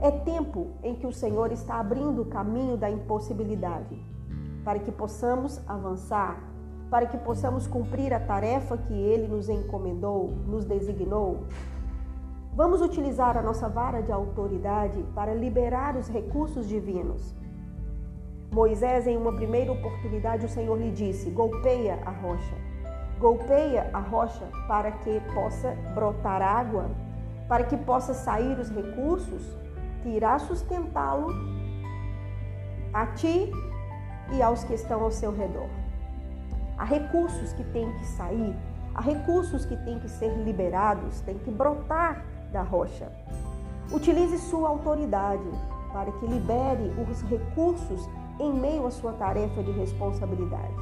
É tempo em que o Senhor está abrindo o caminho da impossibilidade, para que possamos avançar, para que possamos cumprir a tarefa que Ele nos encomendou, nos designou. Vamos utilizar a nossa vara de autoridade para liberar os recursos divinos. Moisés, em uma primeira oportunidade, o Senhor lhe disse: golpeia a rocha. Golpeia a rocha para que possa brotar água, para que possa sair os recursos que irá sustentá-lo a ti e aos que estão ao seu redor. Há recursos que têm que sair, há recursos que têm que ser liberados, têm que brotar da rocha. Utilize sua autoridade para que libere os recursos em meio à sua tarefa de responsabilidade.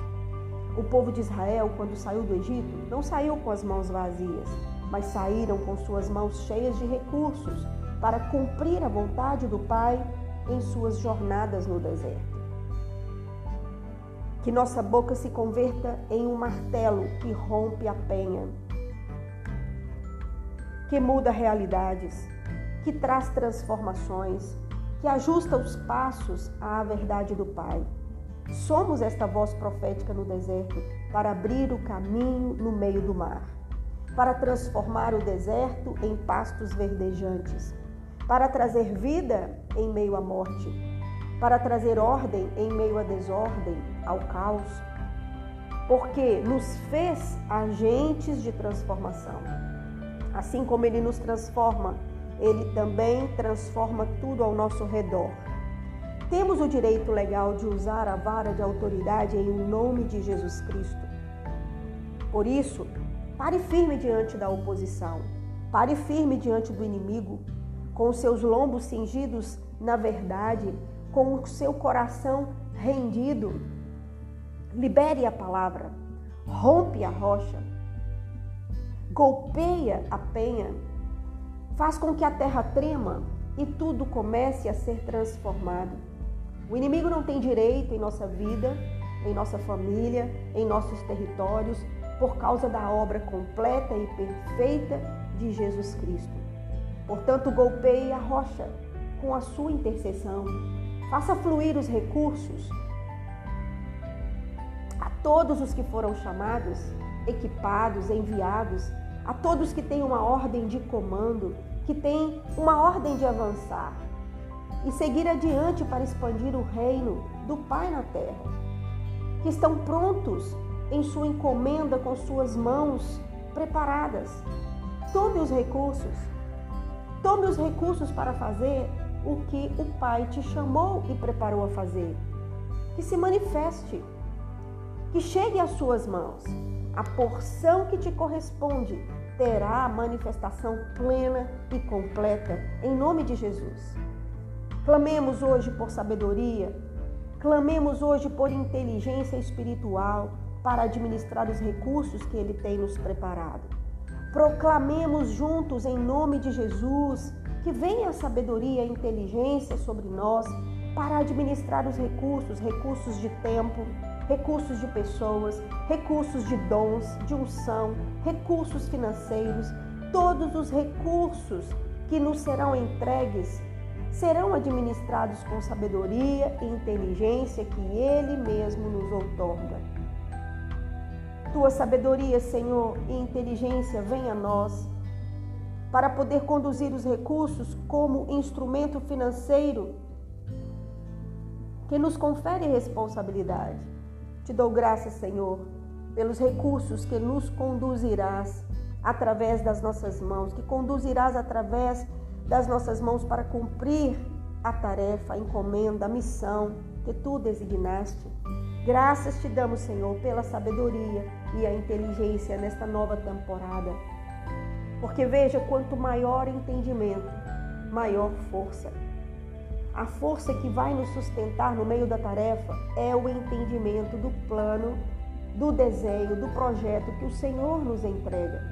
O povo de Israel, quando saiu do Egito, não saiu com as mãos vazias, mas saíram com suas mãos cheias de recursos para cumprir a vontade do Pai em suas jornadas no deserto. Que nossa boca se converta em um martelo que rompe a penha, que muda realidades, que traz transformações, que ajusta os passos à verdade do Pai. Somos esta voz profética no deserto para abrir o caminho no meio do mar, para transformar o deserto em pastos verdejantes para trazer vida em meio à morte, para trazer ordem em meio à desordem, ao caos, porque nos fez agentes de transformação. Assim como ele nos transforma, ele também transforma tudo ao nosso redor. Temos o direito legal de usar a vara de autoridade em nome de Jesus Cristo. Por isso, pare firme diante da oposição, pare firme diante do inimigo, com os seus lombos cingidos na verdade, com o seu coração rendido. Libere a palavra, rompe a rocha, golpeia a penha, faz com que a terra trema e tudo comece a ser transformado. O inimigo não tem direito em nossa vida, em nossa família, em nossos territórios, por causa da obra completa e perfeita de Jesus Cristo. Portanto, golpeie a rocha com a sua intercessão. Faça fluir os recursos a todos os que foram chamados, equipados, enviados, a todos que têm uma ordem de comando, que têm uma ordem de avançar e seguir adiante para expandir o reino do Pai na terra, que estão prontos em sua encomenda com suas mãos preparadas. Tome os recursos Tome os recursos para fazer o que o Pai te chamou e preparou a fazer. Que se manifeste, que chegue às suas mãos. A porção que te corresponde terá a manifestação plena e completa, em nome de Jesus. Clamemos hoje por sabedoria, clamemos hoje por inteligência espiritual para administrar os recursos que Ele tem nos preparado. Proclamemos juntos em nome de Jesus que venha a sabedoria e a inteligência sobre nós para administrar os recursos, recursos de tempo, recursos de pessoas, recursos de dons, de unção, recursos financeiros, todos os recursos que nos serão entregues serão administrados com sabedoria e inteligência que Ele mesmo nos outorga. Tua sabedoria, Senhor, e inteligência venha a nós para poder conduzir os recursos como instrumento financeiro que nos confere responsabilidade. Te dou graças, Senhor, pelos recursos que nos conduzirás através das nossas mãos, que conduzirás através das nossas mãos para cumprir a tarefa, a encomenda, a missão que tu designaste. Graças te damos, Senhor, pela sabedoria e a inteligência nesta nova temporada. Porque veja, quanto maior entendimento, maior força. A força que vai nos sustentar no meio da tarefa é o entendimento do plano, do desenho, do projeto que o Senhor nos entrega.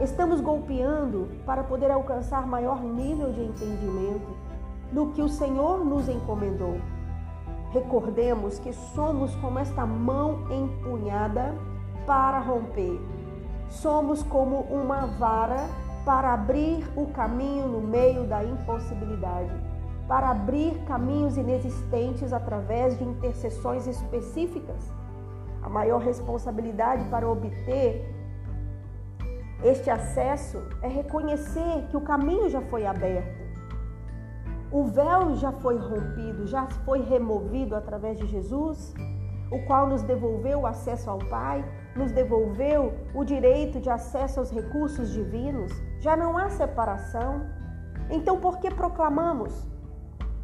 Estamos golpeando para poder alcançar maior nível de entendimento do que o Senhor nos encomendou. Recordemos que somos como esta mão empunhada para romper. Somos como uma vara para abrir o caminho no meio da impossibilidade, para abrir caminhos inexistentes através de intercessões específicas. A maior responsabilidade para obter este acesso é reconhecer que o caminho já foi aberto. O véu já foi rompido, já foi removido através de Jesus, o qual nos devolveu o acesso ao Pai, nos devolveu o direito de acesso aos recursos divinos. Já não há separação. Então, por que proclamamos?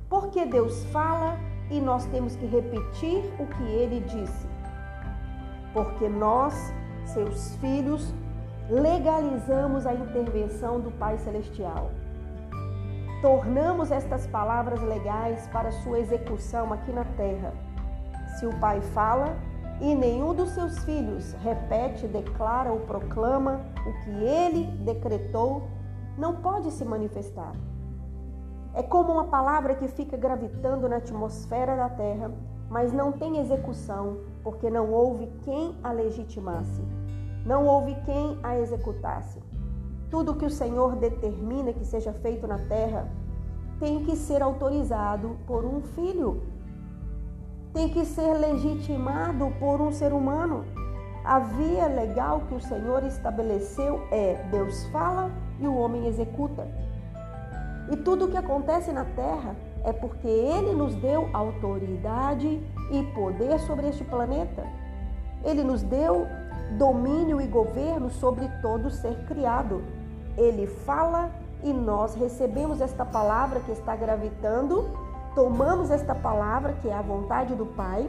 Porque Deus fala e nós temos que repetir o que ele disse. Porque nós, seus filhos, legalizamos a intervenção do Pai Celestial. Tornamos estas palavras legais para sua execução aqui na terra. Se o Pai fala e nenhum dos seus filhos repete, declara ou proclama o que ele decretou, não pode se manifestar. É como uma palavra que fica gravitando na atmosfera da terra, mas não tem execução, porque não houve quem a legitimasse não houve quem a executasse. Tudo que o Senhor determina que seja feito na terra tem que ser autorizado por um filho, tem que ser legitimado por um ser humano. A via legal que o Senhor estabeleceu é Deus fala e o homem executa. E tudo o que acontece na terra é porque Ele nos deu autoridade e poder sobre este planeta. Ele nos deu domínio e governo sobre todo ser criado. Ele fala e nós recebemos esta palavra que está gravitando, tomamos esta palavra que é a vontade do Pai,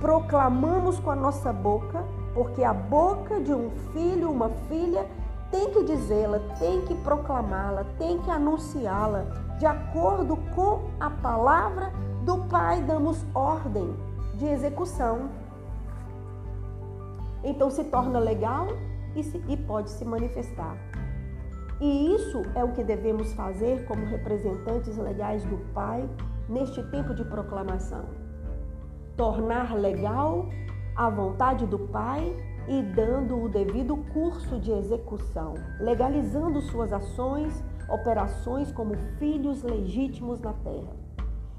proclamamos com a nossa boca, porque a boca de um filho, uma filha, tem que dizê-la, tem que proclamá-la, tem que anunciá-la. De acordo com a palavra do Pai, damos ordem de execução então se torna legal e, se, e pode se manifestar. E isso é o que devemos fazer como representantes legais do Pai neste tempo de proclamação. Tornar legal a vontade do Pai e dando o devido curso de execução, legalizando suas ações, operações como filhos legítimos na terra.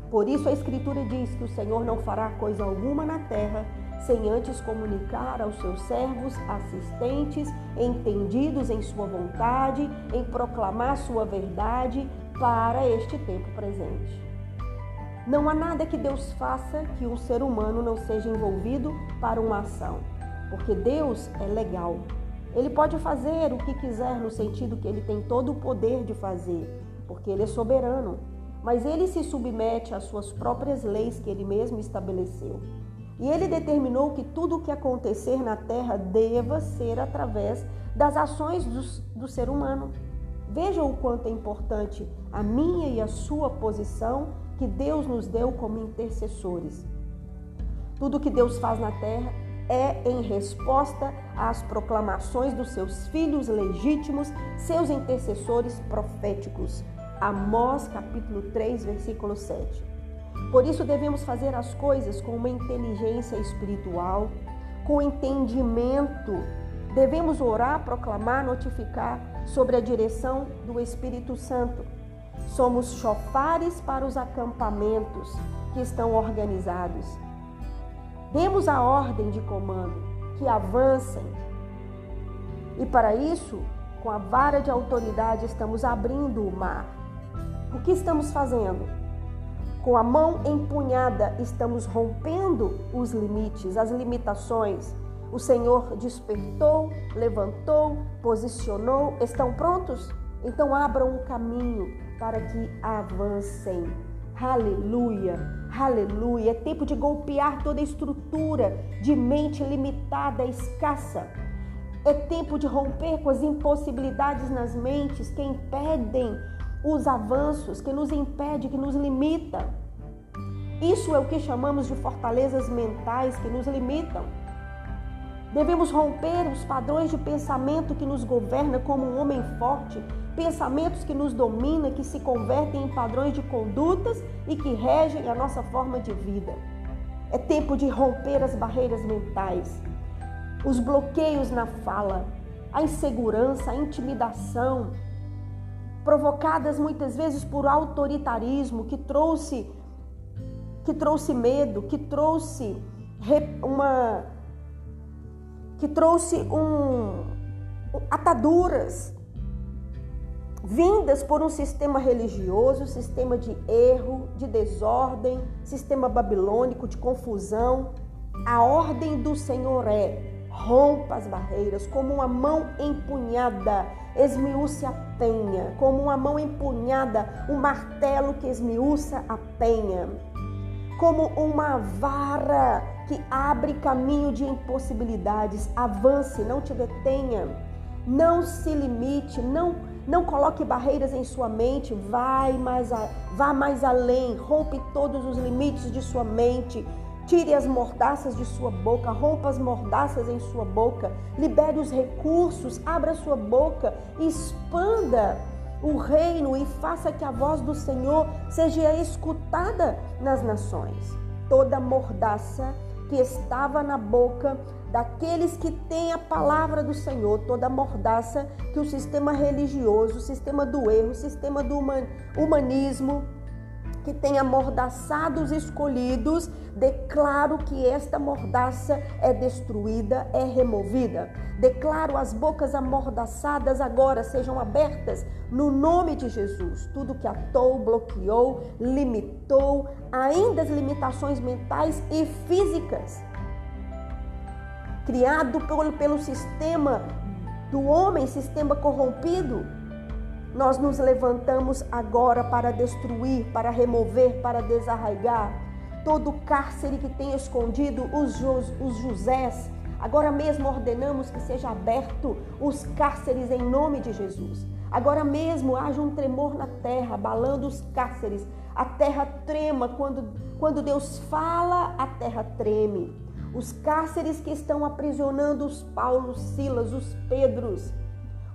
Por isso a Escritura diz que o Senhor não fará coisa alguma na terra sem antes comunicar aos seus servos, assistentes, entendidos em sua vontade, em proclamar sua verdade para este tempo presente. Não há nada que Deus faça que um ser humano não seja envolvido para uma ação, porque Deus é legal. Ele pode fazer o que quiser no sentido que ele tem todo o poder de fazer, porque ele é soberano, mas ele se submete às suas próprias leis que ele mesmo estabeleceu. E ele determinou que tudo o que acontecer na terra deva ser através das ações do, do ser humano. Veja o quanto é importante a minha e a sua posição que Deus nos deu como intercessores. Tudo que Deus faz na terra é em resposta às proclamações dos seus filhos legítimos, seus intercessores proféticos. Amós capítulo 3, versículo 7. Por isso devemos fazer as coisas com uma inteligência espiritual, com entendimento. Devemos orar, proclamar, notificar sobre a direção do Espírito Santo. Somos chofares para os acampamentos que estão organizados. Demos a ordem de comando que avancem. E para isso, com a vara de autoridade, estamos abrindo o mar. O que estamos fazendo? Com a mão empunhada, estamos rompendo os limites, as limitações. O Senhor despertou, levantou, posicionou. Estão prontos? Então abram o caminho para que avancem. Aleluia, aleluia. É tempo de golpear toda estrutura de mente limitada, escassa. É tempo de romper com as impossibilidades nas mentes que impedem os avanços, que nos impede, que nos limita. Isso é o que chamamos de fortalezas mentais que nos limitam. Devemos romper os padrões de pensamento que nos governa como um homem forte, pensamentos que nos dominam, que se convertem em padrões de condutas e que regem a nossa forma de vida. É tempo de romper as barreiras mentais, os bloqueios na fala, a insegurança, a intimidação, provocadas muitas vezes por autoritarismo que trouxe que trouxe medo, que trouxe uma que trouxe um ataduras vindas por um sistema religioso, sistema de erro, de desordem, sistema babilônico de confusão. A ordem do Senhor é rompa as barreiras, como uma mão empunhada, esmiúça a penha, como uma mão empunhada, um martelo que esmiúça a penha, como uma vara que abre caminho de impossibilidades. Avance, não te detenha, não se limite, não não coloque barreiras em sua mente, vai mais a, vá mais além, rompe todos os limites de sua mente. Tire as mordaças de sua boca, rompa as mordaças em sua boca, libere os recursos, abra sua boca, expanda o reino e faça que a voz do Senhor seja escutada nas nações. Toda mordaça que estava na boca daqueles que têm a palavra do Senhor, toda mordaça que o sistema religioso, o sistema do erro, o sistema do humanismo, que tem amordaçado os escolhidos, declaro que esta mordaça é destruída, é removida. Declaro as bocas amordaçadas agora sejam abertas no nome de Jesus. Tudo que atou, bloqueou, limitou, ainda as limitações mentais e físicas, criado pelo, pelo sistema do homem, sistema corrompido, nós nos levantamos agora para destruir, para remover, para desarraigar todo o cárcere que tem escondido os, os Josés. Agora mesmo ordenamos que seja aberto os cárceres em nome de Jesus. Agora mesmo haja um tremor na terra, abalando os cárceres. A terra trema quando, quando Deus fala, a terra treme. Os cárceres que estão aprisionando os Paulos, Silas, os Pedros,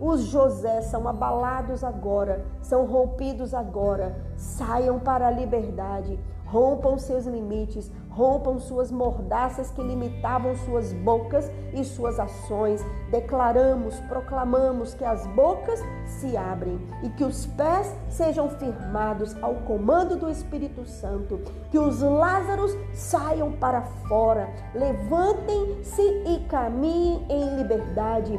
os José são abalados agora, são rompidos agora. Saiam para a liberdade, rompam seus limites, rompam suas mordaças que limitavam suas bocas e suas ações. Declaramos, proclamamos que as bocas se abrem e que os pés sejam firmados ao comando do Espírito Santo, que os Lázaros saiam para fora, levantem-se e caminhem em liberdade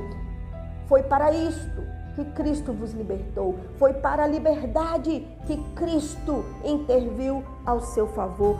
foi para isto que Cristo vos libertou. Foi para a liberdade que Cristo interviu ao seu favor.